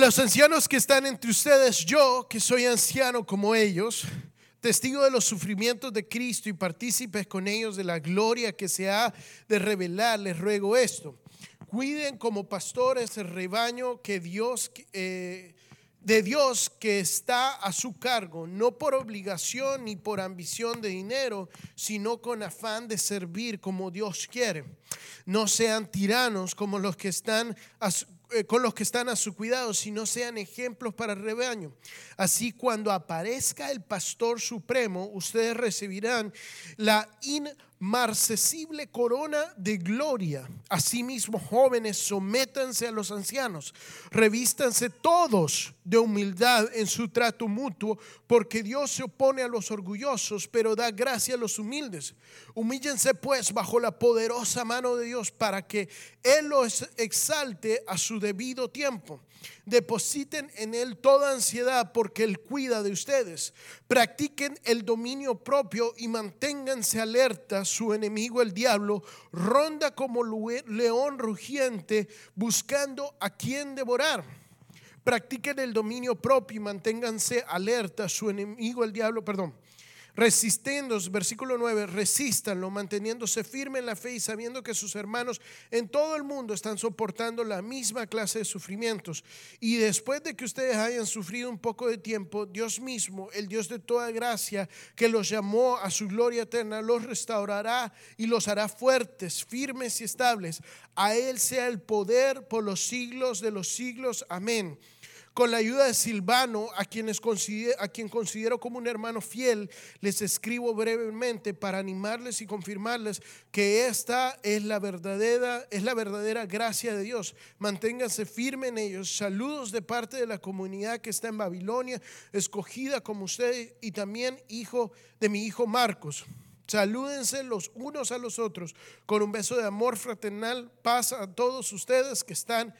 los ancianos que están entre ustedes, yo, que soy anciano como ellos, testigo de los sufrimientos de Cristo y partícipes con ellos de la gloria que se ha de revelar, les ruego esto. Cuiden como pastores el rebaño que Dios, eh, de Dios que está a su cargo, no por obligación ni por ambición de dinero, sino con afán de servir como Dios quiere. No sean tiranos como los que están a su, con los que están a su cuidado, sino sean ejemplos para el rebaño. Así cuando aparezca el pastor supremo, ustedes recibirán la inmarcesible corona de gloria. Asimismo, jóvenes, sométanse a los ancianos, revístanse todos de humildad en su trato mutuo, porque Dios se opone a los orgullosos, pero da gracia a los humildes. Humíllense pues bajo la poderosa mano de Dios para que Él los exalte a su debido tiempo. Depositen en Él toda ansiedad porque Él cuida de ustedes. Practiquen el dominio propio y manténganse alerta. Su enemigo, el diablo, ronda como león rugiente buscando a quien devorar. Practiquen el dominio propio y manténganse alerta. Su enemigo, el diablo, perdón Resistiéndose, versículo 9, resístanlo, manteniéndose firme en la fe y sabiendo que sus hermanos en todo el mundo están soportando la misma clase de sufrimientos. Y después de que ustedes hayan sufrido un poco de tiempo, Dios mismo, el Dios de toda gracia, que los llamó a su gloria eterna, los restaurará y los hará fuertes, firmes y estables. A Él sea el poder por los siglos de los siglos. Amén con la ayuda de Silvano, a, quien considero como un hermano fiel, les escribo brevemente para animarles y confirmarles que esta es la verdadera, es la verdadera gracia de Dios. Manténganse firmes en ellos. Saludos de parte de la comunidad que está en Babilonia, escogida como usted y también hijo de mi hijo Marcos. Salúdense los unos a los otros con un beso de amor fraternal. Paz a todos ustedes que están en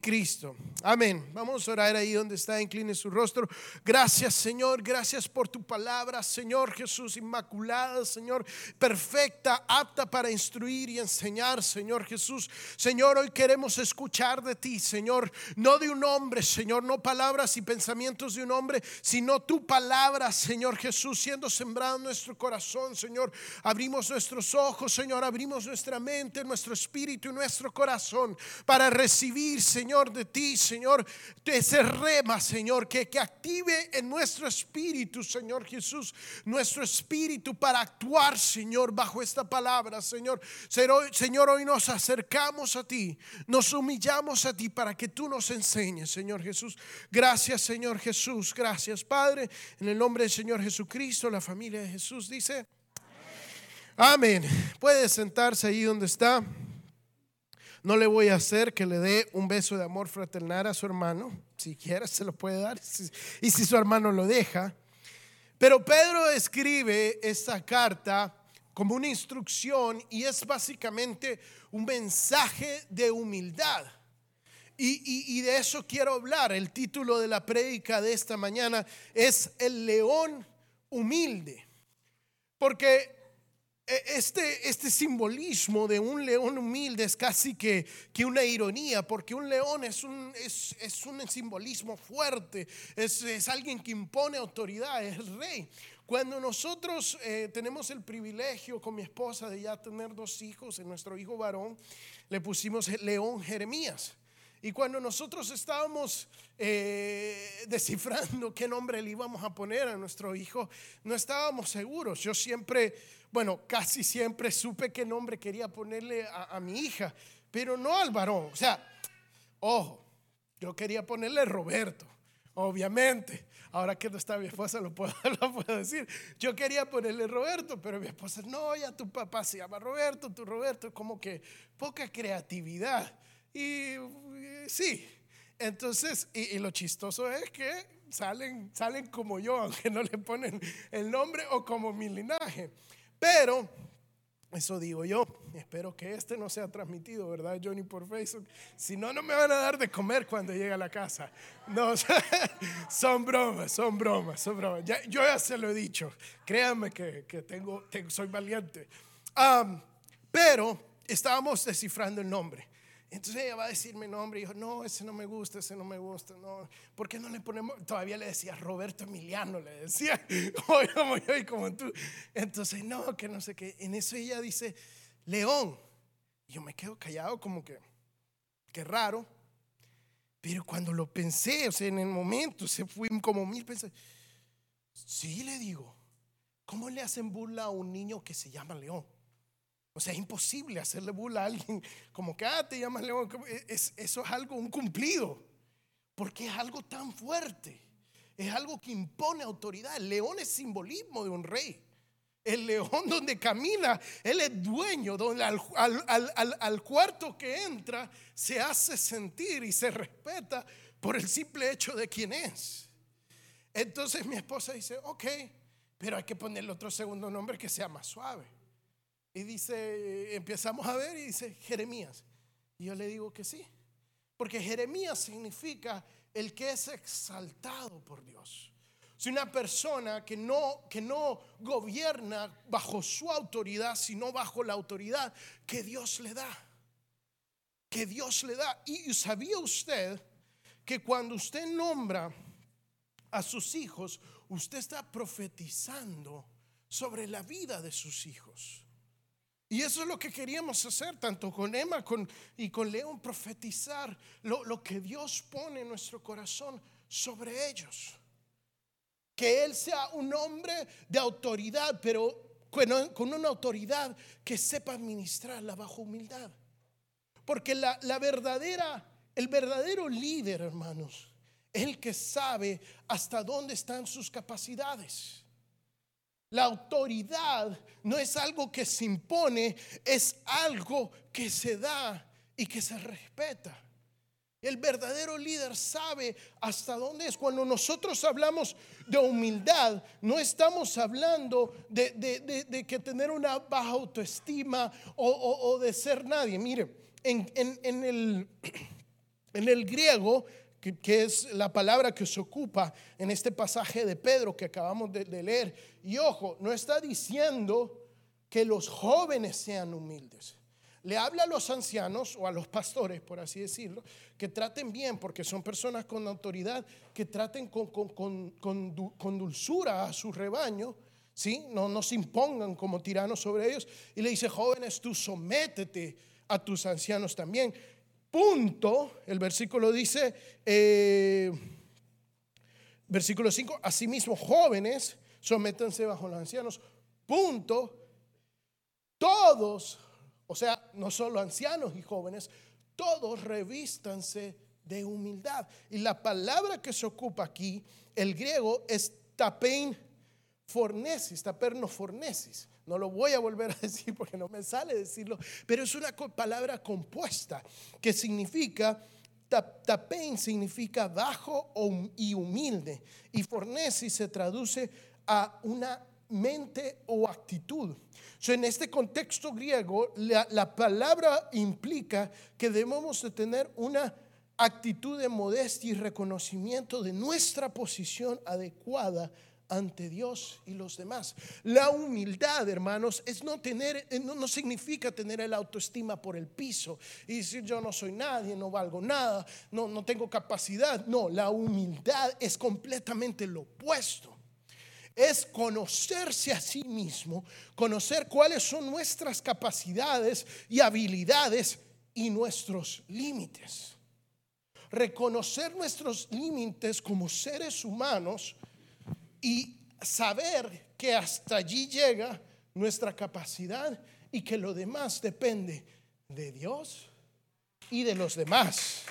Cristo. Amén. Vamos a orar ahí donde está, incline su rostro. Gracias Señor, gracias por tu palabra, Señor Jesús, inmaculada, Señor, perfecta, apta para instruir y enseñar, Señor Jesús. Señor, hoy queremos escuchar de ti, Señor, no de un hombre, Señor, no palabras y pensamientos de un hombre, sino tu palabra, Señor Jesús, siendo sembrado en nuestro corazón, Señor. Abrimos nuestros ojos, Señor, abrimos nuestra mente, nuestro espíritu y nuestro corazón para recibir, Señor, de ti, Señor, de ese rema, Señor, que, que active en nuestro espíritu, Señor Jesús, nuestro espíritu para actuar, Señor, bajo esta palabra, Señor. Señor, hoy nos acercamos a ti, nos humillamos a ti para que tú nos enseñes, Señor Jesús. Gracias, Señor Jesús. Gracias, Padre. En el nombre del Señor Jesucristo, la familia de Jesús dice, amén. Puede sentarse ahí donde está. No le voy a hacer que le dé un beso de amor fraternal a su hermano. Si quiere, se lo puede dar. Y si su hermano lo deja. Pero Pedro escribe esta carta como una instrucción y es básicamente un mensaje de humildad. Y, y, de eso quiero hablar. El título de la prédica de esta mañana es El león humilde. Porque este, este simbolismo de un león humilde es casi que, que una ironía, porque un león es un, es, es un simbolismo fuerte, es, es, alguien que impone autoridad, es el rey. Cuando nosotros eh, tenemos el privilegio con mi esposa de ya tener dos hijos, en nuestro hijo varón le pusimos león Jeremías. Y cuando nosotros estábamos eh, descifrando qué nombre le íbamos a poner a nuestro hijo, no estábamos seguros. Yo siempre, bueno, casi siempre supe qué nombre quería ponerle a, mi hija, pero no al varón. O sea, ojo, yo quería ponerle Roberto, obviamente. Ahora que no está mi esposa, lo puedo, lo puedo decir. Yo quería ponerle Roberto, pero mi esposa, no, ya tu papá se llama Roberto, tu Roberto, como que poca creatividad. Y sí, entonces, y, lo chistoso es que salen, salen como yo, aunque no le ponen el nombre o como mi linaje. Pero, eso digo yo, espero que este no sea transmitido, ¿verdad, Johnny, por Facebook? Si no, no me van a dar de comer cuando llegue a la casa. No, son bromas, son bromas, son bromas. Ya, yo ya se lo he dicho, créanme que, que tengo, soy valiente. pero estábamos descifrando el nombre. Entonces ella va a decirme nombre y dijo, no, ese no me gusta, ese no me gusta, no. ¿Por qué no le ponemos? Todavía le decía Roberto Emiliano, le decía, hoy como yo y como tú. Entonces, no, que no sé qué. En eso ella dice, León. Y yo me quedo callado como que, qué raro. Pero cuando lo pensé, o sea, en el momento, se fue como mil pensé, sí le digo, ¿cómo le hacen burla a un niño que se llama León? O sea, es imposible hacerle burla a alguien como que, ah, te llamas león. Es, eso es algo, un cumplido. Porque es algo tan fuerte. Es algo que impone autoridad. El león es simbolismo de un rey. El león donde camina, él es dueño, donde al, al, al, cuarto que entra se hace sentir y se respeta por el simple hecho de quién es. Entonces mi esposa dice, ok, pero hay que ponerle otro segundo nombre que sea más suave. Y dice, empezamos a ver y dice Jeremías. Y yo le digo que sí. Porque Jeremías significa el que es exaltado por Dios. Si una persona que no, que no gobierna bajo su autoridad, sino bajo la autoridad que Dios le da. Que Dios le da. Y sabía usted que cuando usted nombra a sus hijos, usted está profetizando sobre la vida de sus hijos. Y eso es lo que queríamos hacer, tanto con Emma y con León, profetizar lo, que Dios pone en nuestro corazón sobre ellos. Que Él sea un hombre de autoridad, pero con, una autoridad que sepa administrarla bajo humildad. Porque la, la verdadera, el verdadero líder, hermanos, es el que sabe hasta dónde están sus capacidades. La autoridad no es algo que se impone, es algo que se da y que se respeta. El verdadero líder sabe hasta dónde es. Cuando nosotros hablamos de humildad, no estamos hablando de, que tener una baja autoestima o, de ser nadie. Mire, en, el, en el griego que, es la palabra que se ocupa en este pasaje de Pedro que acabamos de, leer. Y ojo, no está diciendo que los jóvenes sean humildes. Le habla a los ancianos o a los pastores, por así decirlo, que traten bien, porque son personas con autoridad, que traten con, con, dulzura a su rebaño, ¿sí? No, no se impongan como tiranos sobre ellos. Y le dice, jóvenes, tú sométete a tus ancianos también punto, el versículo dice, eh, versículo 5, asimismo jóvenes, sométanse bajo los ancianos, punto, todos, o sea, no solo ancianos y jóvenes, todos revístanse de humildad. Y la palabra que se ocupa aquí, el griego, es tapein fornesis, taperno fornesis. No lo voy a volver a decir porque no me sale decirlo, pero es una palabra compuesta que significa, tapein significa bajo y humilde, y fornesis se traduce a una mente o actitud. en este contexto griego, la, la, palabra implica que debemos de tener una actitud de modestia y reconocimiento de nuestra posición adecuada ante Dios y los demás. La humildad, hermanos, es no tener, eh, no, significa tener el autoestima por el piso y decir yo no soy nadie, no valgo nada, no, no tengo capacidad. No, la humildad es completamente lo opuesto. Es conocerse a sí mismo, conocer cuáles son nuestras capacidades y habilidades y nuestros límites. Reconocer nuestros límites como seres humanos y saber que hasta allí llega nuestra capacidad y que lo demás depende de Dios y de los demás.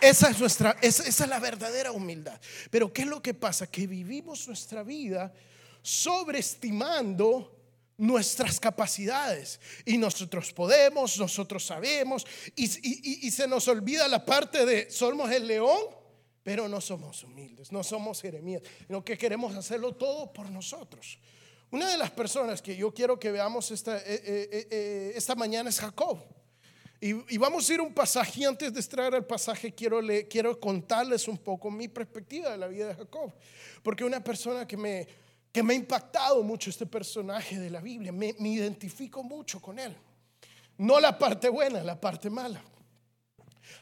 Esa es nuestra, esa, es la verdadera humildad. Pero ¿qué es lo que pasa? Que vivimos nuestra vida sobreestimando nuestras capacidades y nosotros podemos, nosotros sabemos y, y se nos olvida la parte de somos el león pero no somos humildes, no somos Jeremías, sino que queremos hacerlo todo por nosotros. Una de las personas que yo quiero que veamos esta, eh, eh, eh, esta mañana es Jacob. Y, vamos a ir un pasaje, antes de extraer el pasaje, quiero, le, quiero contarles un poco mi perspectiva de la vida de Jacob. Porque una persona que me, que me ha impactado mucho este personaje de la Biblia, me, me identifico mucho con él. No la parte buena, la parte mala.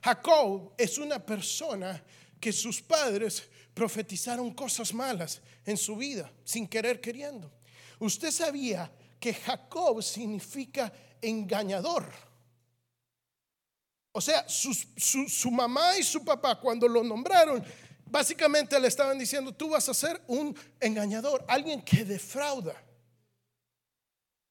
Jacob es una persona que sus padres profetizaron cosas malas en su vida, sin querer queriendo. Usted sabía que Jacob significa engañador. O sea, su, mamá y su papá cuando lo nombraron, básicamente le estaban diciendo, tú vas a ser un engañador, alguien que defrauda.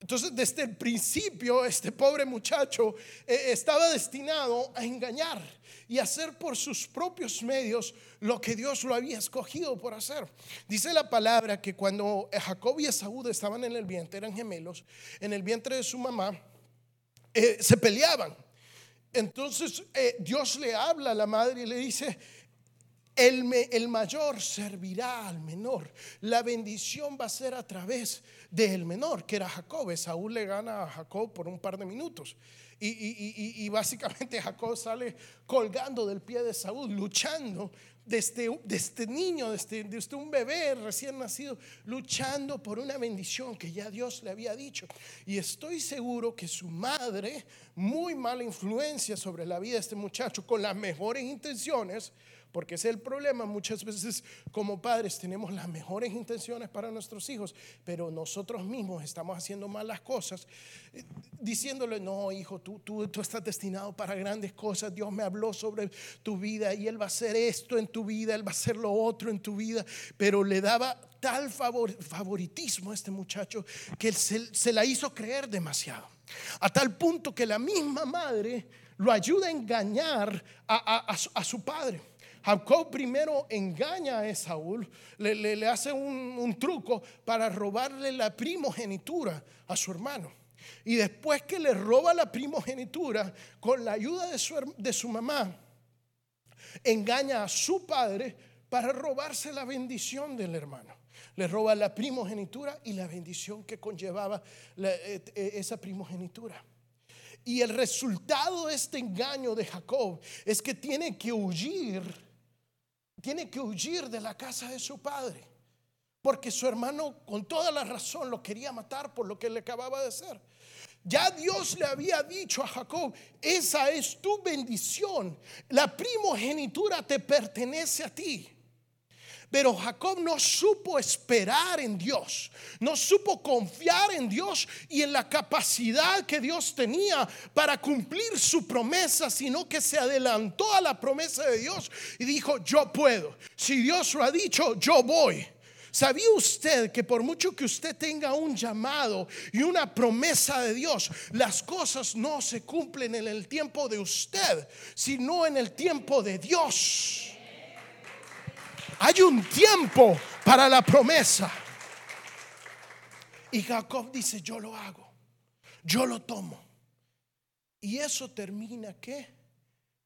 Entonces, desde el principio, este pobre muchacho eh, estaba destinado a engañar y hacer por sus propios medios lo que Dios lo había escogido por hacer. Dice la palabra que cuando Jacob y Esaú estaban en el vientre, eran gemelos, en el vientre de su mamá, eh, se peleaban. Entonces eh, Dios le habla a la madre y le dice, el, mayor servirá al menor. La bendición va a ser a través del menor, que era Jacob. Saúl le gana a Jacob por un par de minutos. Y, básicamente Jacob sale colgando del pie de Saúl, luchando desde, este niño, desde, desde, un bebé recién nacido, luchando por una bendición que ya Dios le había dicho. Y estoy seguro que su madre, muy mala influencia sobre la vida de este muchacho, con las mejores intenciones, porque ese es el problema. Muchas veces como padres tenemos las mejores intenciones para nuestros hijos, pero nosotros mismos estamos haciendo malas cosas, eh, diciéndole, no, hijo, tú, tú, tú estás destinado para grandes cosas. Dios me habló sobre tu vida y Él va a hacer esto en tu vida, Él va a hacer lo otro en tu vida, pero le daba tal favoritismo a este muchacho que él se, la hizo creer demasiado. A tal punto que la misma madre lo ayuda a engañar a su padre. Jacob primero engaña a Esaú, le, hace un, truco para robarle la primogenitura a su hermano. Y después que le roba la primogenitura, con la ayuda de su, de su mamá, engaña a su padre para robarse la bendición del hermano. Le roba la primogenitura y la bendición que conllevaba eh, eh, esa primogenitura. Y el resultado de este engaño de Jacob es que tiene que huir tiene que huir de la casa de su padre. Porque su hermano con toda la razón lo quería matar por lo que le acababa de hacer. Ya Dios le había dicho a Jacob, esa es tu bendición. La primogenitura te pertenece a ti. Pero Jacob no supo esperar en Dios, no supo confiar en Dios y en la capacidad que Dios tenía para cumplir su promesa, sino que se adelantó a la promesa de Dios y dijo, yo puedo. Si Dios lo ha dicho, yo voy. ¿Sabía usted que por mucho que usted tenga un llamado y una promesa de Dios, las cosas no se cumplen en el tiempo de usted, sino en el tiempo de Dios? Hay un tiempo para la promesa. Y Jacob dice, yo lo hago, yo lo tomo. Y eso termina qué?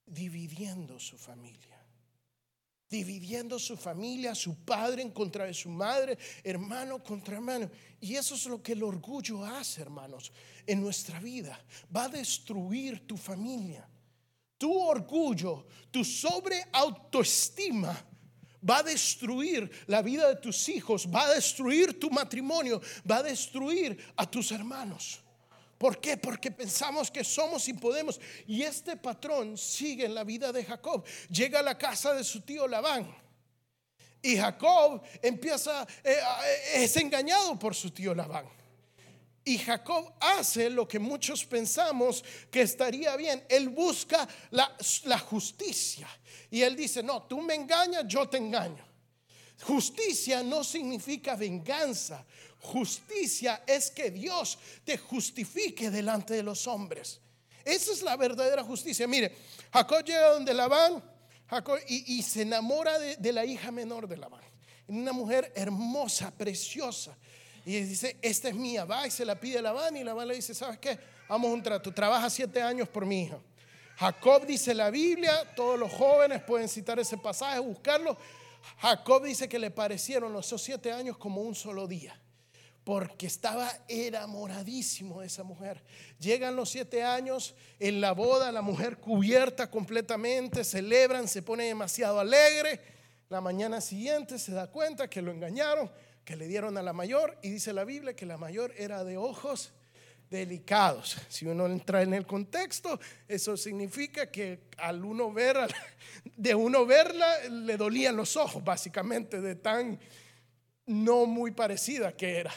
Dividiendo su familia. Dividiendo su familia, su padre en contra de su madre, hermano contra hermano. Y eso es lo que el orgullo hace, hermanos, en nuestra vida. Va a destruir tu familia. Tu orgullo, tu sobreautoestima va a destruir la vida de tus hijos, va a destruir tu matrimonio, va a destruir a tus hermanos. ¿Por qué? Porque pensamos que somos y podemos. Y este patrón sigue en la vida de Jacob. Llega a la casa de su tío Labán. Y Jacob empieza, eh, eh, es engañado por su tío Labán. Y Jacob hace lo que muchos pensamos que estaría bien. Él busca la, justicia. Y él dice, no, tú me engañas, yo te engaño. Justicia no significa venganza. Justicia es que Dios te justifique delante de los hombres. Esa es la verdadera justicia. Mire, Jacob llega donde Labán Jacob, y, se enamora de, de la hija menor de Labán. Una mujer hermosa, preciosa. Y dice, esta es mía, va y se la pide a Labán y Labán le dice, ¿sabes qué? Vamos a un trato, trabaja siete años por mi hija. Jacob dice la Biblia, todos los jóvenes pueden citar ese pasaje, buscarlo. Jacob dice que le parecieron los siete años como un solo día, porque estaba enamoradísimo de esa mujer. Llegan los siete años, en la boda la mujer cubierta completamente, celebran, se pone demasiado alegre. La mañana siguiente se da cuenta que lo engañaron que le dieron a la mayor y dice la Biblia que la mayor era de ojos delicados. Si uno entra en el contexto, eso significa que al uno ver, de uno verla, le dolían los ojos, básicamente, de tan no muy parecida que era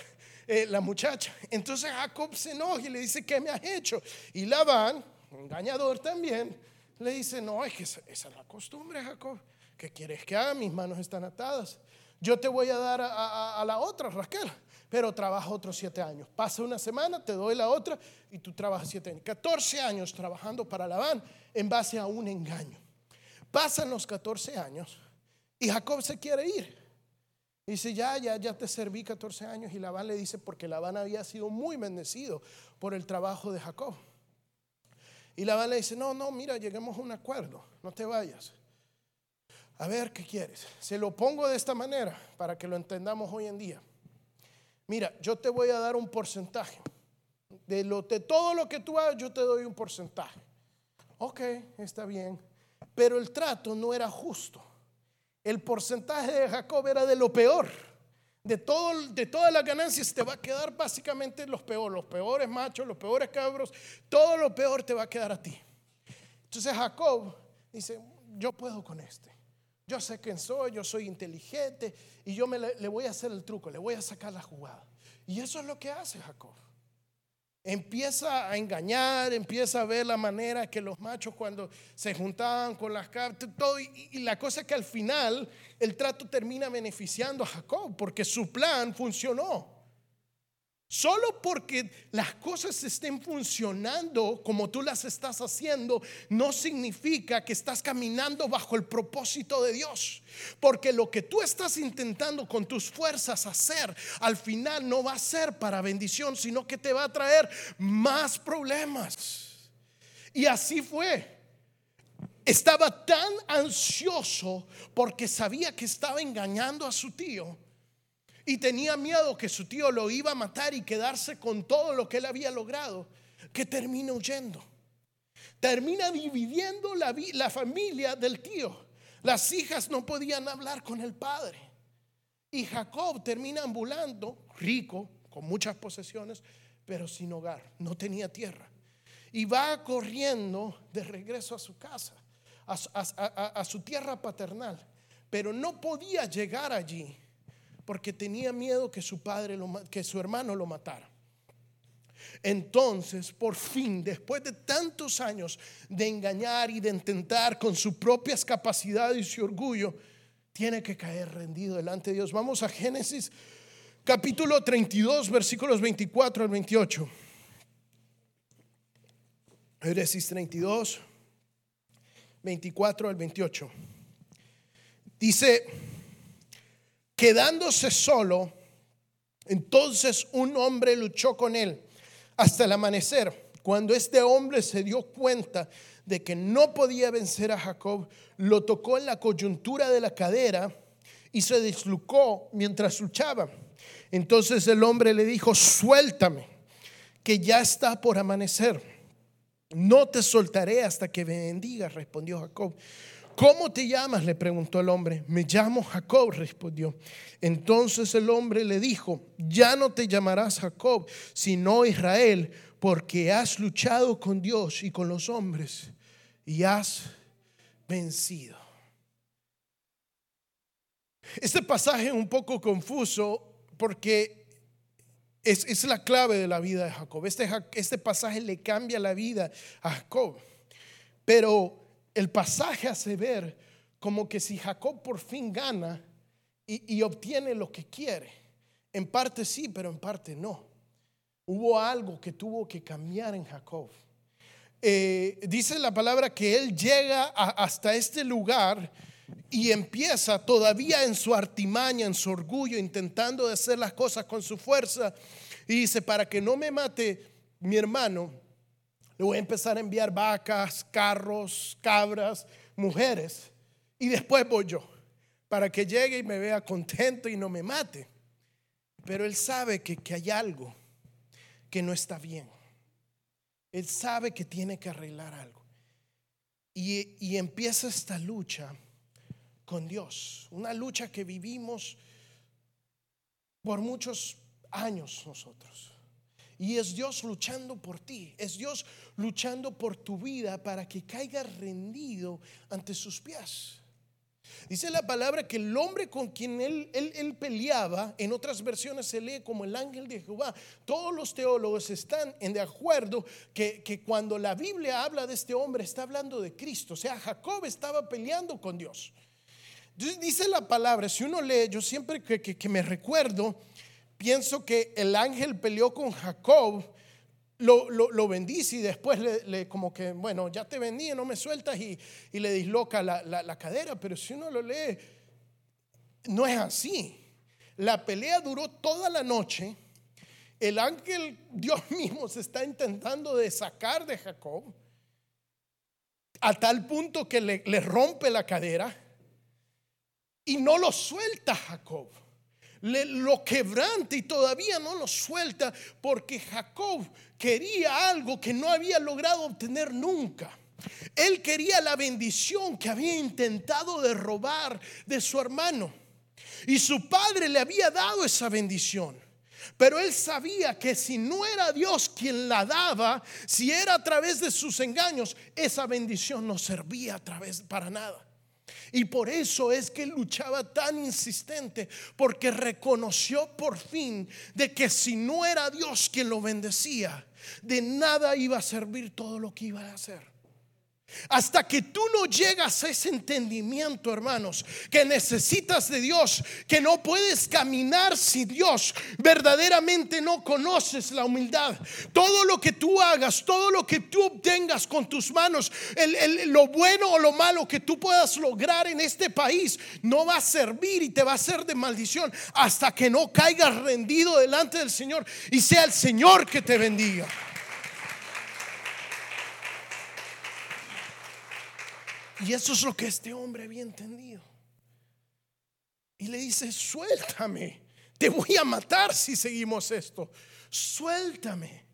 eh, la muchacha. Entonces Jacob se enoja y le dice, ¿qué me has hecho? Y Labán, engañador también, le dice, no, es que esa, es la costumbre, Jacob. ¿Qué quieres que haga? Mis manos están atadas. Yo te voy a dar a, a la otra, Raquel pero trabaja otros siete años. Pasa una semana, te doy la otra y tú trabajas siete años. 14 años trabajando para Labán en base a un engaño. Pasan los 14 años y Jacob se quiere ir. Dice, ya, ya, ya te serví 14 años. Y Labán le dice, porque Labán había sido muy bendecido por el trabajo de Jacob. Y Labán le dice, no, no, mira, lleguemos a un acuerdo, no te vayas. A ver, ¿qué quieres? Se lo pongo de esta manera para que lo entendamos hoy en día mira, yo te voy a dar un porcentaje. De, lo, de todo lo que tú hagas, yo te doy un porcentaje. Ok, está bien. Pero el trato no era justo. El porcentaje de Jacob era de lo peor. De, todo, de todas las ganancias te va a quedar básicamente los peores, los peores machos, los peores cabros, todo lo peor te va a quedar a ti. Entonces Jacob dice, yo puedo con este. Yo sé quién soy, yo soy inteligente y yo me le, voy a hacer el truco, le voy a sacar la jugada. Y eso es lo que hace Jacob. Empieza a engañar, empieza a ver la manera que los machos cuando se juntaban con las cartas, y, y la cosa es que al final el trato termina beneficiando a Jacob porque su plan funcionó. Solo porque las cosas estén funcionando como tú las estás haciendo, no significa que estás caminando bajo el propósito de Dios. Porque lo que tú estás intentando con tus fuerzas hacer, al final no va a ser para bendición, sino que te va a traer más problemas. Y así fue. Estaba tan ansioso porque sabía que estaba engañando a su tío y tenía miedo que su tío lo iba a matar y quedarse con todo lo que él había logrado, que termina huyendo. Termina dividiendo la, la familia del tío. Las hijas no podían hablar con el padre. Y Jacob termina ambulando, rico, con muchas posesiones, pero sin hogar, no tenía tierra. Y va corriendo de regreso a su casa, a su tierra paternal, pero no podía llegar allí porque tenía miedo que su padre, que su hermano lo matara. Entonces, por fin, después de tantos años de engañar y de intentar con sus propias capacidades y su orgullo, tiene que caer rendido delante de Dios. Vamos a Génesis capítulo 32, versículos 24 al 28. Génesis 32, 24 al 28. Dice, Quedándose solo, entonces un hombre luchó con él hasta el amanecer. Cuando este hombre se dio cuenta de que no podía vencer a Jacob, lo tocó en la coyuntura de la cadera y se deslucó mientras luchaba. Entonces el hombre le dijo, suéltame, que ya está por amanecer. No te soltaré hasta que me bendiga, respondió Jacob. ¿Cómo te llamas? le preguntó el hombre. Me llamo Jacob, respondió. Entonces el hombre le dijo, ya no te llamarás Jacob, sino Israel, porque has luchado con Dios y con los hombres y has vencido. Este pasaje es un poco confuso porque es, la clave de la vida de Jacob. Este, este pasaje le cambia la vida a Jacob. Pero el pasaje hace ver como que si Jacob por fin gana y, obtiene lo que quiere, en parte sí, pero en parte no. Hubo algo que tuvo que cambiar en Jacob. Eh, dice la palabra que él llega hasta este lugar y empieza todavía en su artimaña, en su orgullo, intentando hacer las cosas con su fuerza. Y dice, para que no me mate mi hermano, le voy a empezar a enviar vacas, carros, cabras, mujeres. Y después voy yo, para que llegue y me vea contento y no me mate. Pero él sabe que, que hay algo que no está bien. Él sabe que tiene que arreglar algo. Y, y, empieza esta lucha con Dios. Una lucha que vivimos por muchos años nosotros. Y es Dios luchando por ti, es Dios luchando por tu vida para que caiga rendido ante sus pies. Dice la palabra que el hombre con quien él, él, peleaba, en otras versiones se lee como el ángel de Jehová. Todos los teólogos están en de acuerdo que, que cuando la Biblia habla de este hombre está hablando de Cristo. O sea, Jacob estaba peleando con Dios. dice la palabra, si uno lee, yo siempre que, que me recuerdo pienso que el ángel peleó con Jacob, lo, lo, bendice y después le, como que, bueno, ya te vendí, no me sueltas y, le disloca la, la, cadera, pero si uno lo lee, no es así. La pelea duró toda la noche. El ángel, Dios mismo, se está intentando de sacar de Jacob a tal punto que le, le rompe la cadera y no lo suelta Jacob lo quebrante y todavía no lo suelta porque Jacob quería algo que no había logrado obtener nunca. Él quería la bendición que había intentado de robar de su hermano. Y su padre le había dado esa bendición. Pero él sabía que si no era Dios quien la daba, si era a través de sus engaños, esa bendición no servía a través para nada. Y por eso es que luchaba tan insistente, porque reconoció por fin de que si no era Dios quien lo bendecía, de nada iba a servir todo lo que iba a hacer. Hasta que tú no llegas a ese entendimiento, hermanos, que necesitas de Dios, que no puedes caminar sin Dios, verdaderamente no conoces la humildad. Todo lo que tú hagas, todo lo que tú obtengas con tus manos, lo bueno o lo malo que tú puedas lograr en este país, no va a servir y te va a ser de maldición hasta que no caigas rendido delante del Señor y sea el Señor que te bendiga. Y eso es lo que este hombre había entendido. Y le dice, suéltame, te voy a matar si seguimos esto. Suéltame.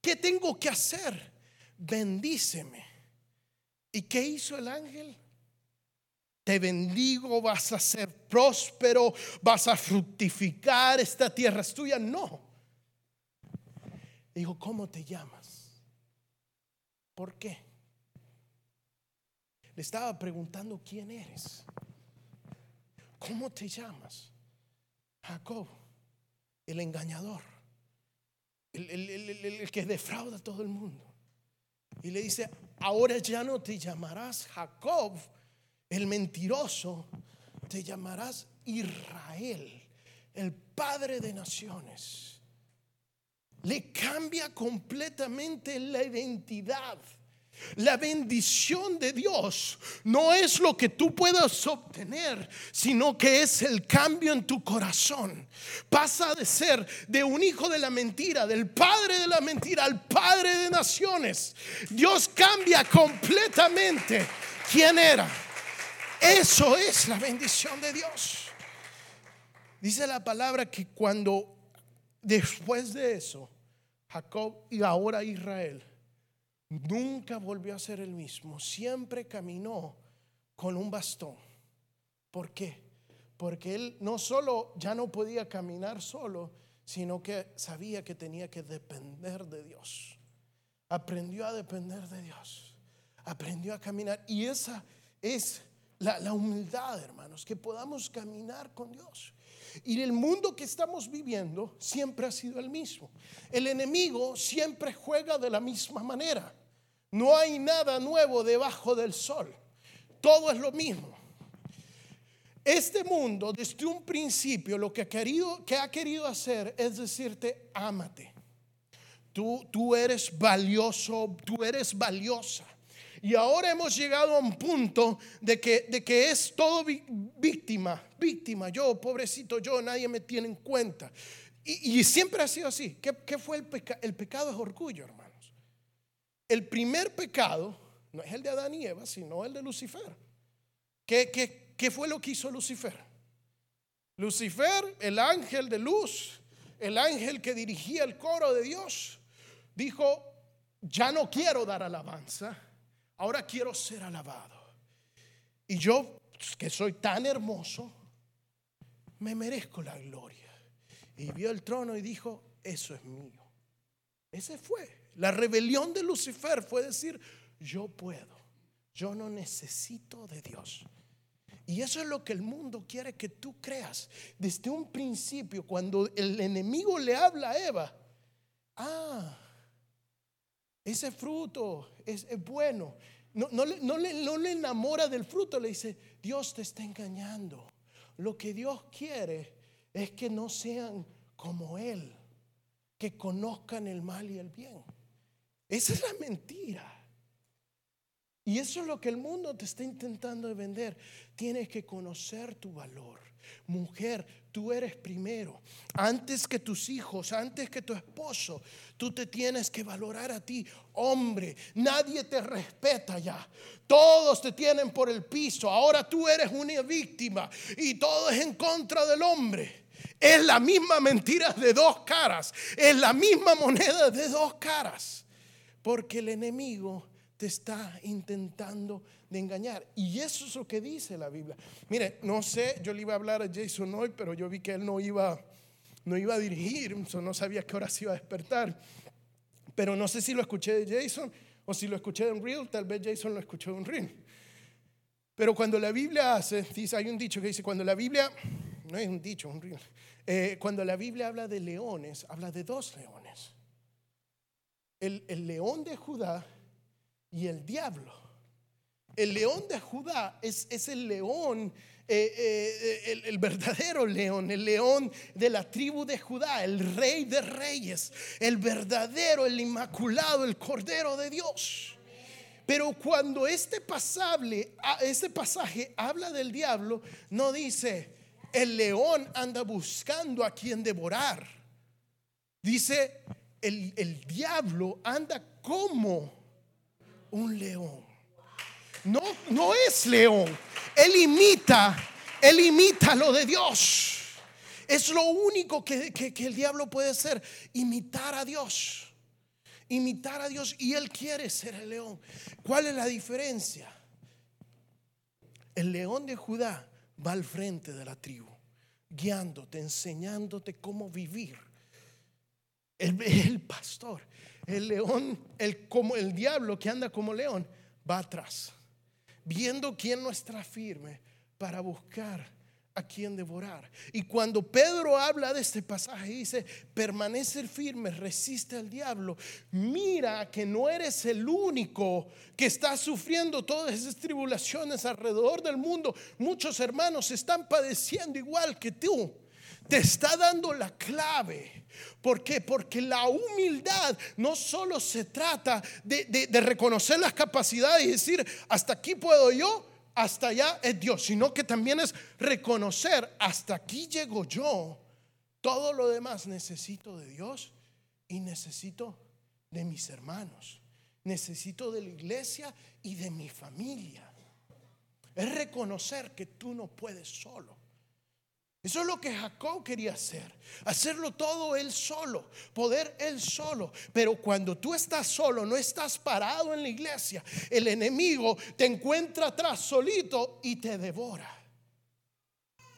¿Qué tengo que hacer? Bendíceme. ¿Y qué hizo el ángel? Te bendigo, vas a ser próspero, vas a fructificar, esta tierra es tuya. No. Dijo, ¿cómo te llamas? ¿Por qué? Le estaba preguntando quién eres. ¿Cómo te llamas? Jacob, el engañador, el, que defrauda a todo el mundo. Y le dice, ahora ya no te llamarás Jacob, el mentiroso, te llamarás Israel, el Padre de Naciones. Le cambia completamente la identidad. La bendición de Dios no es lo que tú puedas obtener, sino que es el cambio en tu corazón. Pasa de ser de un hijo de la mentira, del padre de la mentira, al padre de naciones. Dios cambia completamente quién era. Eso es la bendición de Dios. Dice la palabra que cuando después de eso, Jacob y ahora Israel, nunca volvió a ser el mismo, siempre caminó con un bastón. ¿Por qué? Porque él no solo ya no podía caminar solo, sino que sabía que tenía que depender de Dios. Aprendió a depender de Dios. Aprendió a caminar. Y esa es la, la humildad, hermanos, que podamos caminar con Dios. Y el mundo que estamos viviendo siempre ha sido el mismo. El enemigo siempre juega de la misma manera. No hay nada nuevo debajo del sol. Todo es lo mismo. Este mundo, desde un principio, lo que ha querido, que ha querido hacer es decirte, ámate. Tú, tú eres valioso, tú eres valiosa. Y ahora hemos llegado a un punto de que, de que es todo víctima, víctima. Yo, pobrecito, yo, nadie me tiene en cuenta. Y, siempre ha sido así. ¿Qué, fue el pecado? El pecado es orgullo, hermano. El primer pecado no es el de Adán y Eva, sino el de Lucifer. ¿Qué, qué, fue lo que hizo Lucifer? Lucifer, el ángel de luz, el ángel que dirigía el coro de Dios, dijo, ya no quiero dar alabanza, ahora quiero ser alabado. Y yo, que soy tan hermoso, me merezco la gloria. Y vio el trono y dijo, eso es mío. Ese fue. La rebelión de Lucifer fue decir, yo puedo, yo no necesito de Dios. Y eso es lo que el mundo quiere que tú creas. Desde un principio, cuando el enemigo le habla a Eva, ah, ese fruto es, bueno. No, no, le, no le enamora del fruto, le dice, Dios te está engañando. Lo que Dios quiere es que no sean como Él, que conozcan el mal y el bien. Esa es la mentira. Y eso es lo que el mundo te está intentando de vender. Tienes que conocer tu valor. Mujer, tú eres primero. Antes que tus hijos, antes que tu esposo, tú te tienes que valorar a ti. Hombre, nadie te respeta ya. Todos te tienen por el piso. Ahora tú eres una víctima y todo es en contra del hombre. Es la misma mentira de dos caras. Es la misma moneda de dos caras. Porque el enemigo te está intentando de engañar. Y eso es lo que dice la Biblia. Mire, no sé, yo le iba a hablar a Jason hoy, pero yo vi que él no iba, no iba a dirigir, no sabía qué hora se iba a despertar. Pero no sé si lo escuché de Jason o si lo escuché de un reel, tal vez Jason lo escuchó de un reel. Pero cuando la Biblia hace, dice, hay un dicho que dice, cuando la Biblia, no es un dicho, un reel, eh, cuando la Biblia habla de leones, habla de dos leones. El, el león de Judá y el diablo. El león de Judá es, es el león, eh, eh, el, verdadero león, el león de la tribu de Judá, el rey de reyes, el verdadero, el inmaculado, el cordero de Dios. Pero cuando este, pasable, este pasaje habla del diablo, no dice, el león anda buscando a quien devorar. Dice, el, el diablo anda como un león. No, no es león. Él imita, él imita lo de Dios. Es lo único que, que, el diablo puede hacer, imitar a Dios. Imitar a Dios y él quiere ser el león. ¿Cuál es la diferencia? El león de Judá va al frente de la tribu, guiándote, enseñándote cómo vivir. El, el pastor el león, el, como el diablo que anda como león, va atrás, viendo quién no está firme para buscar a quien devorar. Y cuando Pedro habla de este pasaje, dice, permanece firme, resiste al diablo. Mira que no eres el único que está sufriendo todas esas tribulaciones alrededor del mundo. Muchos hermanos están padeciendo igual que tú te está dando la clave. ¿Por qué? Porque la humildad no solo se trata de, reconocer las capacidades y decir, hasta aquí puedo yo, hasta allá es Dios, sino que también es reconocer, hasta aquí llego yo, todo lo demás necesito de Dios y necesito de mis hermanos, necesito de la iglesia y de mi familia. Es reconocer que tú no puedes solo. Eso es lo que Jacob quería hacer. Hacerlo todo él solo. Poder él solo. Pero cuando tú estás solo, no estás parado en la iglesia, el enemigo te encuentra atrás solito y te devora.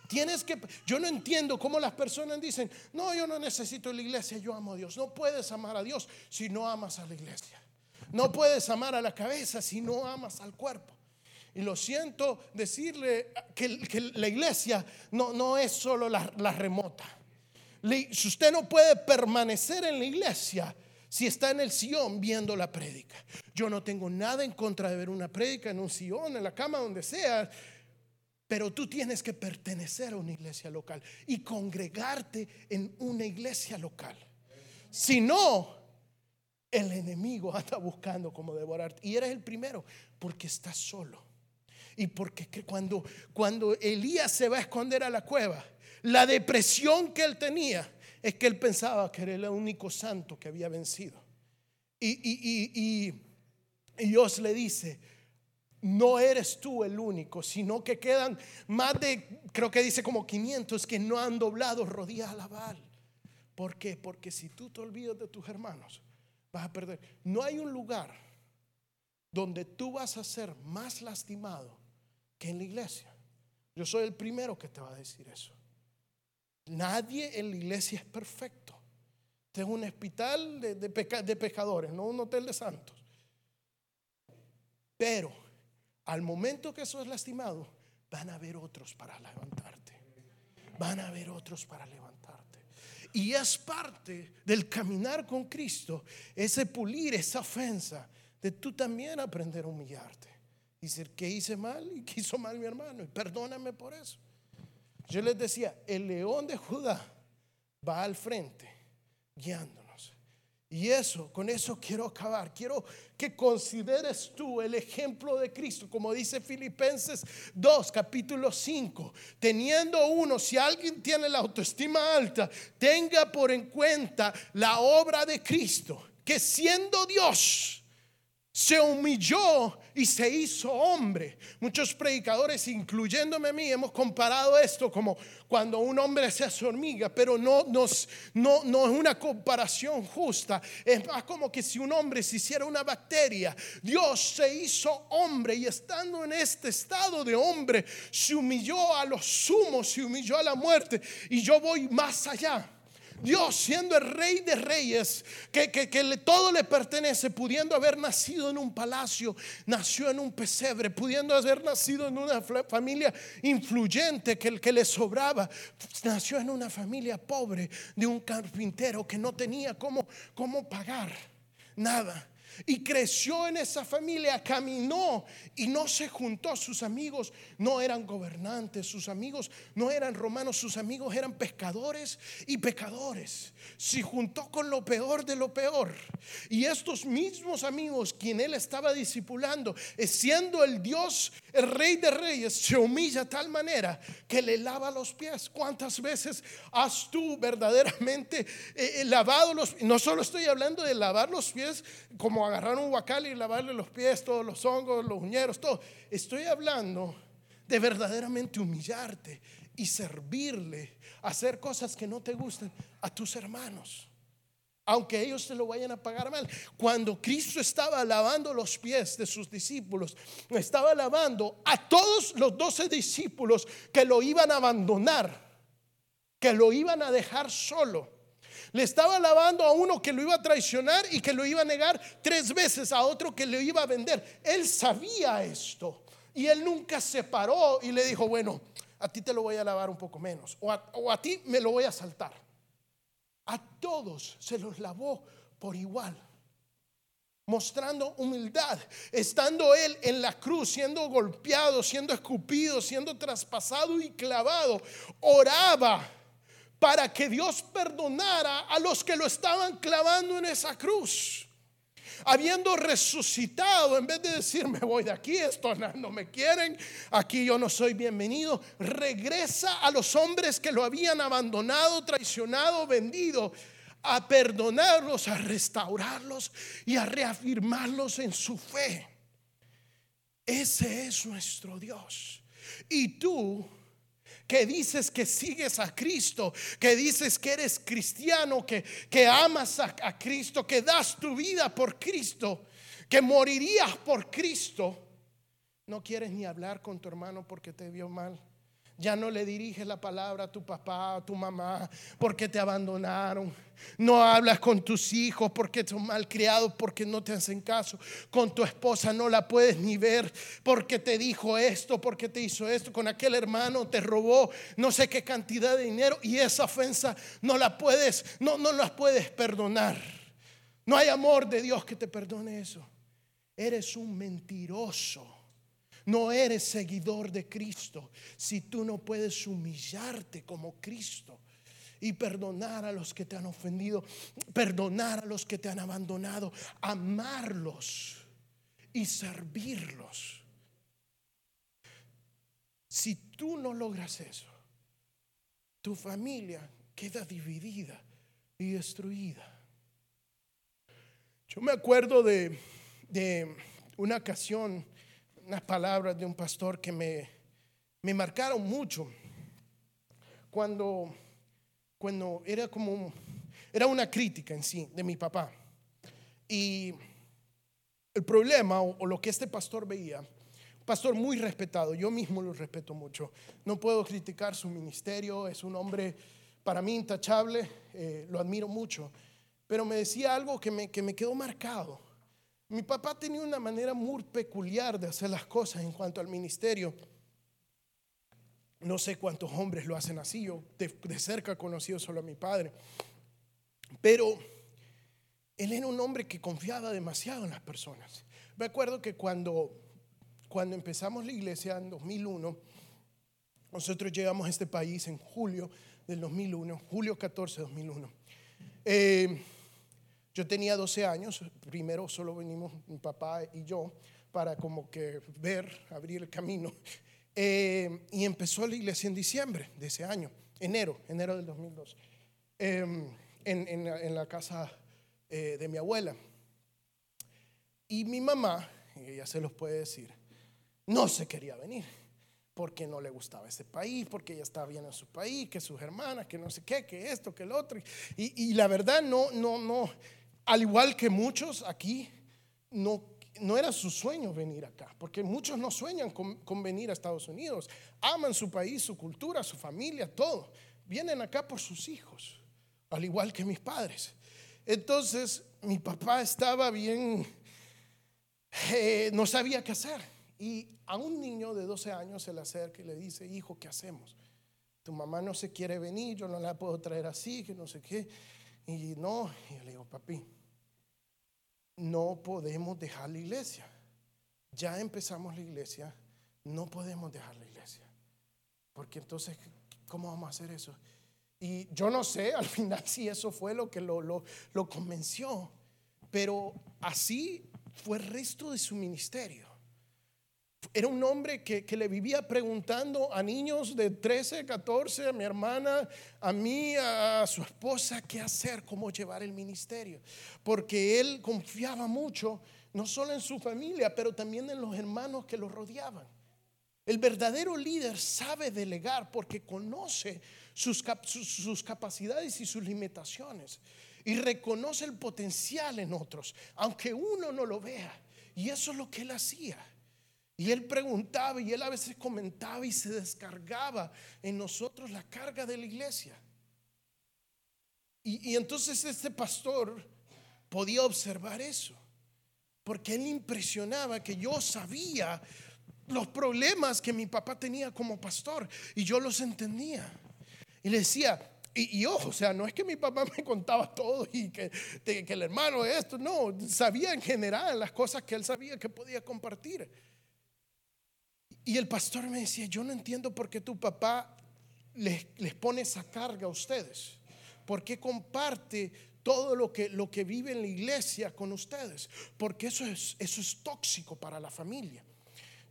Tienes que, yo no entiendo cómo las personas dicen, no, yo no necesito la iglesia, yo amo a Dios. No puedes amar a Dios si no amas a la iglesia. No puedes amar a la cabeza si no amas al cuerpo. Y lo siento decirle que, la iglesia no, no es solo la, remota. Si usted no puede permanecer en la iglesia si está en el sillón viendo la prédica. Yo no tengo nada en contra de ver una prédica en un sillón, en la cama, donde sea. Pero tú tienes que pertenecer a una iglesia local y congregarte en una iglesia local. Si no, el enemigo anda buscando cómo devorarte. Y eres el primero porque estás solo. Y porque cuando, cuando Elías se va a esconder a la cueva, la depresión que él tenía es que él pensaba que era el único santo que había vencido. Y, Dios le dice, no eres tú el único, sino que quedan más de, creo que dice como 500 que no han doblado rodillas a Baal. ¿Por qué? Porque si tú te olvidas de tus hermanos, vas a perder. No hay un lugar donde tú vas a ser más lastimado que en la iglesia. Yo soy el primero que te va a decir eso. Nadie en la iglesia es perfecto. Este es un hospital de, de, pecadores, no un hotel de santos. Pero al momento que eso es lastimado, van a haber otros para levantarte. Van a haber otros para levantarte. Y es parte del caminar con Cristo, ese pulir esa ofensa, de tú también aprender a humillarte. Decir, que hice mal? Y que hizo mal mi hermano. Y perdóname por eso. Yo les decía, el león de Judá va al frente, guiándonos. Y eso, con eso quiero acabar. Quiero que consideres tú el ejemplo de Cristo, como dice Filipenses 2, capítulo 5. Teniendo uno, si alguien tiene la autoestima alta, tenga por en cuenta la obra de Cristo, que siendo Dios, se humilló y se hizo hombre. Muchos predicadores, incluyéndome a mí, hemos comparado esto como cuando un hombre se hace hormiga, pero no, es una comparación justa. Es más como que si un hombre se hiciera una bacteria, Dios se hizo hombre y estando en este estado de hombre, se humilló a los sumos, se humilló a la muerte. Y yo voy más allá. Dios siendo el rey de reyes, que, todo le pertenece, pudiendo haber nacido en un palacio, nació en un pesebre, pudiendo haber nacido en una familia influyente que, que le sobraba, nació en una familia pobre de un carpintero que no tenía cómo, cómo pagar nada y creció en esa familia, caminó y no se juntó. Sus amigos no eran gobernantes, sus amigos no eran romanos, sus amigos eran pescadores y pecadores. Se juntó con lo peor de lo peor. Y estos mismos amigos, quien él estaba discipulando, siendo el Dios, el rey de reyes, se humilla de tal manera que le lava los pies. ¿Cuántas veces has tú verdaderamente eh, eh, lavado los pies? No solo estoy hablando de lavar los pies como agarrar un guacal y lavarle los pies, todos los hongos, los uñeros, todo. Estoy hablando de verdaderamente humillarte y servirle, hacer cosas que no te gusten a tus hermanos. Aunque ellos te lo vayan a pagar mal. Cuando Cristo estaba lavando los pies de sus discípulos, estaba lavando a todos los doce discípulos que lo iban a abandonar, que lo iban a dejar solo. Le estaba lavando a uno que lo iba a traicionar y que lo iba a negar tres veces, a otro que lo iba a vender. Él sabía esto y él nunca se paró y le dijo, bueno, a ti te lo voy a lavar un poco menos o a, ti me lo voy a saltar. A todos se los lavó por igual mostrando humildad, estando él en la cruz, siendo golpeado, siendo escupido, siendo traspasado y clavado, oraba para que Dios perdonara a los que lo estaban clavando en esa cruz. Habiendo resucitado, en vez de decir me voy de aquí, estos no me quieren, aquí yo no soy bienvenido, regresa a los hombres que lo habían abandonado, traicionado, vendido, a perdonarlos, a restaurarlos y a reafirmarlos en su fe. Ese es nuestro Dios. Y tú que dices que sigues a Cristo, que dices que eres cristiano, que, que amas a, a Cristo, que das tu vida por Cristo, que morirías por Cristo, no quieres ni hablar con tu hermano porque te vio mal. Ya no le diriges la palabra a tu papá, a tu mamá, porque te abandonaron. No hablas con tus hijos porque son malcriados, porque no te hacen caso. Con tu esposa no la puedes ni ver porque te dijo esto, porque te hizo esto. Con aquel hermano te robó no sé qué cantidad de dinero y esa ofensa no la puedes, no, no la puedes perdonar. No hay amor de Dios que te perdone eso. Eres un mentiroso. No eres seguidor de Cristo si tú no puedes humillarte como Cristo y perdonar a los que te han ofendido, perdonar a los que te han abandonado, amarlos y servirlos. Si tú no logras eso, tu familia queda dividida y destruida. Yo me acuerdo de, de una ocasión unas palabras de un pastor que me, me marcaron mucho. Cuando, cuando era como, era una crítica en sí de mi papá. Y el problema o, lo que este pastor veía, pastor muy respetado, yo mismo lo respeto mucho. No puedo criticar su ministerio, es un hombre para mí intachable, eh, lo admiro mucho. pero me decía algo que me, que me quedó marcado. Mi papá tenía una manera muy peculiar de hacer las cosas en cuanto al ministerio. No sé cuántos hombres lo hacen así, yo de, de cerca conocido solo a mi padre. Pero él era un hombre que confiaba demasiado en las personas. Me acuerdo que cuando, cuando empezamos la iglesia en 2001, nosotros llegamos a este país en julio del 2001, julio 14 de 2001. Eh, yo tenía 12 años, primero solo venimos mi papá y yo para como que ver, abrir el camino. Eh, y empezó la iglesia en diciembre de ese año, enero, enero del 2002, eh, en, en, en la casa eh, de mi abuela. Y mi mamá, ella se los puede decir, no se quería venir porque no le gustaba ese país, porque ella estaba bien en su país, que sus hermanas, que no sé qué, que esto, que el otro. Y, y la verdad, no, no, no, al igual que muchos aquí, no, no era su sueño venir acá, porque muchos no sueñan con, con venir a Estados Unidos, aman su país, su cultura, su familia, todo. Vienen acá por sus hijos, al igual que mis padres. Entonces mi papá estaba bien, eh, no sabía qué hacer. Y a un niño de 12 años se le acerca y le dice, hijo, ¿qué hacemos? Tu mamá no se quiere venir, yo no la puedo traer así, que no sé qué. Y no, y yo le digo, papi, no podemos dejar la iglesia. Ya empezamos la iglesia, no podemos dejar la iglesia. Porque entonces, ¿cómo vamos a hacer eso? Y yo no sé al final si eso fue lo que lo, lo, lo convenció, pero así fue el resto de su ministerio. Era un hombre que, que, le vivía preguntando a niños de 13, 14, a mi hermana, a mí, a su esposa, qué hacer, cómo llevar el ministerio. Porque él confiaba mucho, no solo en su familia, pero también en los hermanos que lo rodeaban. El verdadero líder sabe delegar porque conoce sus, sus, capacidades y sus limitaciones y reconoce el potencial en otros, aunque uno no lo vea. Y eso es lo que él hacía. Y él preguntaba y él a veces comentaba y se descargaba en nosotros la carga de la iglesia. Y, y entonces este pastor podía observar eso, porque él impresionaba que yo sabía los problemas que mi papá tenía como pastor y yo los entendía. Y le decía, y, ojo, o sea, no es que mi papá me contaba todo y que, que el hermano esto, no, sabía en general las cosas que él sabía que podía compartir. Y el pastor me decía, yo no entiendo por qué tu papá les, les pone esa carga a ustedes. ¿Por qué comparte todo lo que, lo que vive en la iglesia con ustedes? Porque eso es, eso es tóxico para la familia.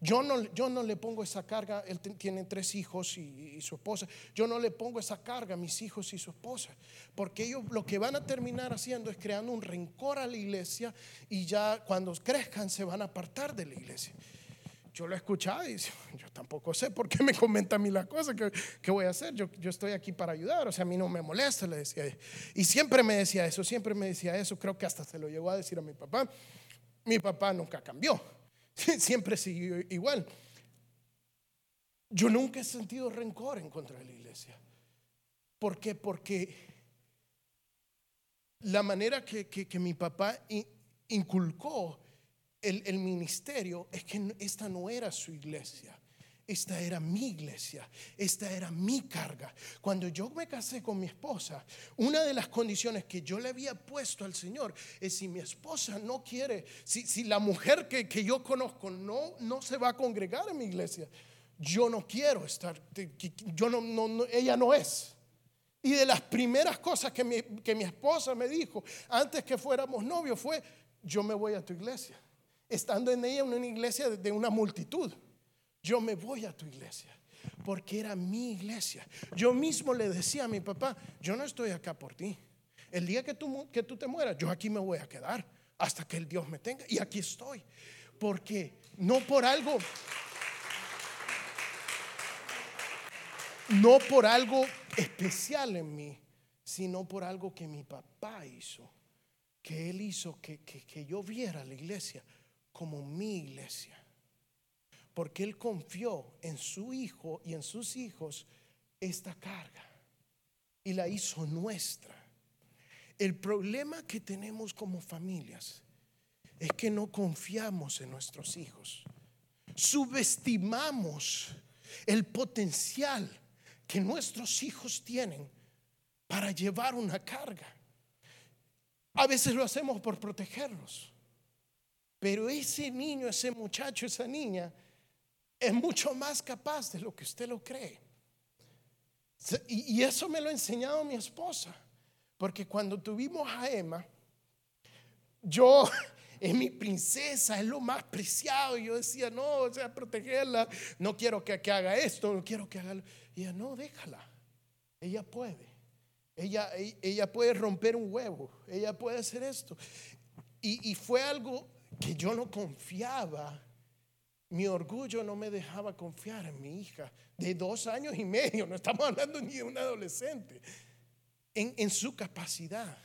Yo no, yo no le pongo esa carga, él tiene tres hijos y, y, su esposa, yo no le pongo esa carga a mis hijos y su esposa, porque ellos lo que van a terminar haciendo es creando un rencor a la iglesia y ya cuando crezcan se van a apartar de la iglesia. Yo lo he escuchado y yo tampoco sé por qué me comenta a mí la cosa, ¿qué, qué voy a hacer? Yo, yo, estoy aquí para ayudar, o sea, a mí no me molesta, le decía. Y siempre me decía eso, siempre me decía eso, creo que hasta se lo llegó a decir a mi papá. Mi papá nunca cambió siempre siguió igual. Yo nunca he sentido rencor en contra de la iglesia. ¿Por qué? Porque la manera que, que mi papá inculcó el, ministerio es que esta no era su iglesia. Esta era mi iglesia, esta era mi carga. Cuando yo me casé con mi esposa, una de las condiciones que yo le había puesto al Señor es si mi esposa no quiere, si, si la mujer que, que, yo conozco no, no se va a congregar en mi iglesia, yo no quiero estar, yo no, no ella no es. Y de las primeras cosas que mi, que mi esposa me dijo antes que fuéramos novios fue, yo me voy a tu iglesia, estando en ella en una iglesia de una multitud yo me voy a tu iglesia, porque era mi iglesia. Yo mismo le decía a mi papá, yo no estoy acá por ti. El día que tú, que tú te mueras, yo aquí me voy a quedar hasta que el Dios me tenga. Y aquí estoy, porque no por algo, no por algo especial en mí, sino por algo que mi papá hizo, que él hizo que, que, que yo viera la iglesia como mi iglesia porque él confió en su hijo y en sus hijos esta carga y la hizo nuestra. El problema que tenemos como familias es que no confiamos en nuestros hijos. Subestimamos el potencial que nuestros hijos tienen para llevar una carga. A veces lo hacemos por protegerlos. Pero ese niño, ese muchacho, esa niña es mucho más capaz de lo que usted lo cree. Y, eso me lo ha enseñado mi esposa. Porque cuando tuvimos a Emma, yo es mi princesa, es lo más preciado. Y yo decía, no, o sea, protegerla, no quiero que, que haga esto, no quiero que haga. Y ella, no, déjala. Ella puede. Ella, ella puede romper un huevo. Ella puede hacer esto. Y, y fue algo que yo no confiaba. Mi orgullo no me dejaba confiar en mi hija de dos años y medio, no estamos hablando ni de un adolescente, en, en su capacidad.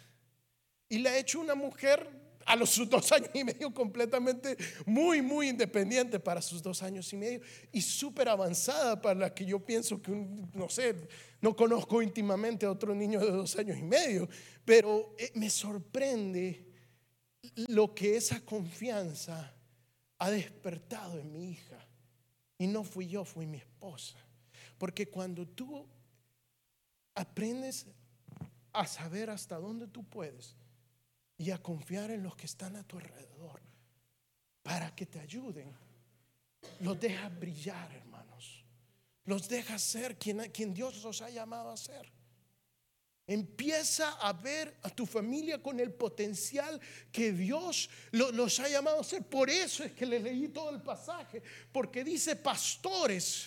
Y la he hecho una mujer a los dos años y medio completamente muy, muy independiente para sus dos años y medio y súper avanzada para la que yo pienso que, no sé, no conozco íntimamente a otro niño de dos años y medio, pero eh, me sorprende lo que esa confianza ha despertado en mi hija. Y no fui yo, fui mi esposa. Porque cuando tú aprendes a saber hasta dónde tú puedes y a confiar en los que están a tu alrededor para que te ayuden, los dejas brillar, hermanos. Los dejas ser quien, quien Dios los ha llamado a ser. Empieza a ver a tu familia con el potencial que Dios los ha llamado a ser. Por eso es que le leí todo el pasaje, porque dice pastores,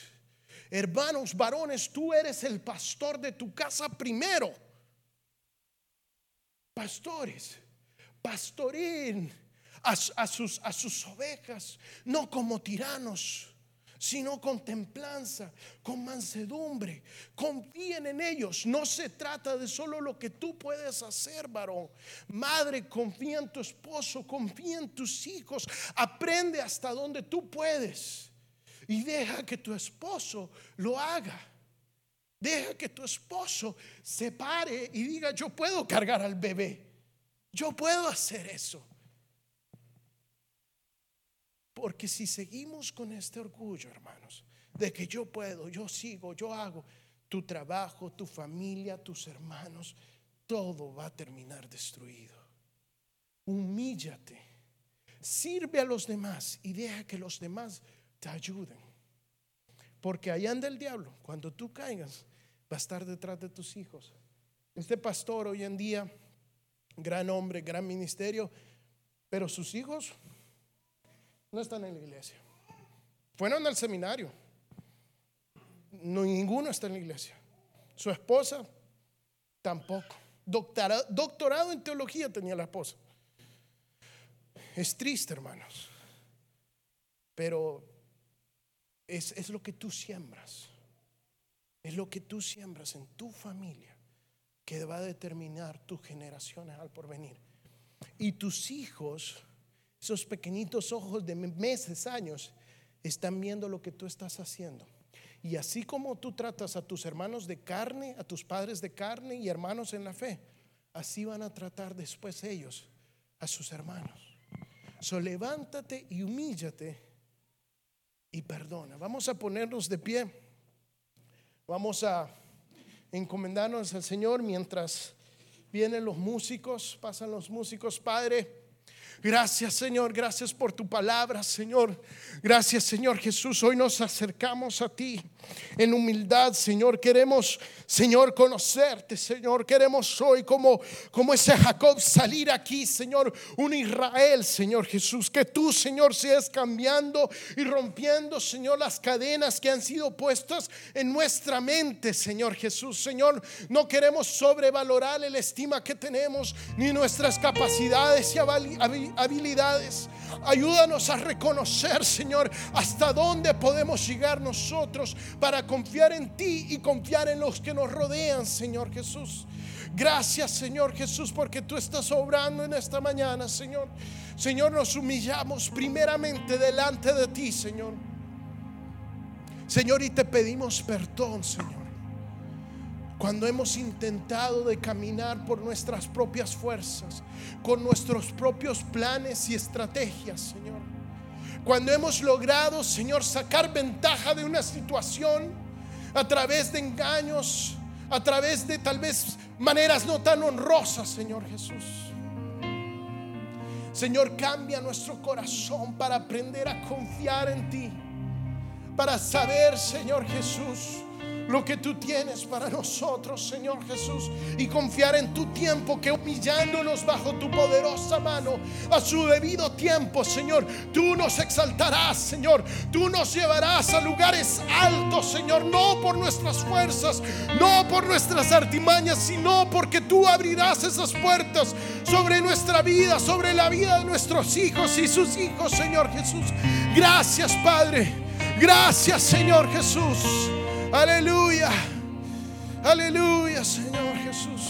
hermanos, varones, tú eres el pastor de tu casa primero. Pastores, pastoreen a, sus, a sus ovejas, no como tiranos sino con templanza, con mansedumbre. Confíen en ellos. No se trata de solo lo que tú puedes hacer, varón. Madre, confía en tu esposo, confía en tus hijos. Aprende hasta donde tú puedes. Y deja que tu esposo lo haga. Deja que tu esposo se pare y diga, yo puedo cargar al bebé. Yo puedo hacer eso. Porque si seguimos con este orgullo, hermanos, de que yo puedo, yo sigo, yo hago, tu trabajo, tu familia, tus hermanos, todo va a terminar destruido. Humíllate, sirve a los demás y deja que los demás te ayuden. Porque allá anda el diablo. Cuando tú caigas, va a estar detrás de tus hijos. Este pastor hoy en día, gran hombre, gran ministerio, pero sus hijos no están en la iglesia. Fueron al seminario. No, ninguno está en la iglesia. Su esposa tampoco. Doctorado, en teología tenía la esposa. Es triste, hermanos. Pero es, es lo que tú siembras. Es lo que tú siembras en tu familia que va a determinar tus generaciones al porvenir. Y tus hijos esos pequeñitos ojos de meses, años, están viendo lo que tú estás haciendo. Y así como tú tratas a tus hermanos de carne, a tus padres de carne y hermanos en la fe, así van a tratar después ellos a sus hermanos. So levántate y humíllate y perdona. Vamos a ponernos de pie. Vamos a encomendarnos al Señor mientras vienen los músicos, pasan los músicos, Padre. Gracias Señor, gracias por tu palabra Señor. Gracias Señor Jesús. Hoy nos acercamos a ti en humildad Señor. Queremos Señor conocerte Señor. Queremos hoy como, como ese Jacob salir aquí Señor. Un Israel Señor Jesús. Que tú Señor seas cambiando y rompiendo Señor las cadenas que han sido puestas en nuestra mente Señor Jesús. Señor, no queremos sobrevalorar el estima que tenemos ni nuestras capacidades y habilidades habilidades. Ayúdanos a reconocer, Señor, hasta dónde podemos llegar nosotros para confiar en ti y confiar en los que nos rodean, Señor Jesús. Gracias, Señor Jesús, porque tú estás obrando en esta mañana, Señor. Señor, nos humillamos primeramente delante de ti, Señor. Señor, y te pedimos perdón, Señor. Cuando hemos intentado de caminar por nuestras propias fuerzas, con nuestros propios planes y estrategias, Señor. Cuando hemos logrado, Señor, sacar ventaja de una situación a través de engaños, a través de tal vez maneras no tan honrosas, Señor Jesús. Señor, cambia nuestro corazón para aprender a confiar en ti, para saber, Señor Jesús, lo que tú tienes para nosotros, Señor Jesús, y confiar en tu tiempo, que humillándonos bajo tu poderosa mano, a su debido tiempo, Señor, tú nos exaltarás, Señor, tú nos llevarás a lugares altos, Señor, no por nuestras fuerzas, no por nuestras artimañas, sino porque tú abrirás esas puertas sobre nuestra vida, sobre la vida de nuestros hijos y sus hijos, Señor Jesús. Gracias, Padre. Gracias, Señor Aleluya. Aleluya, Señor Jesús.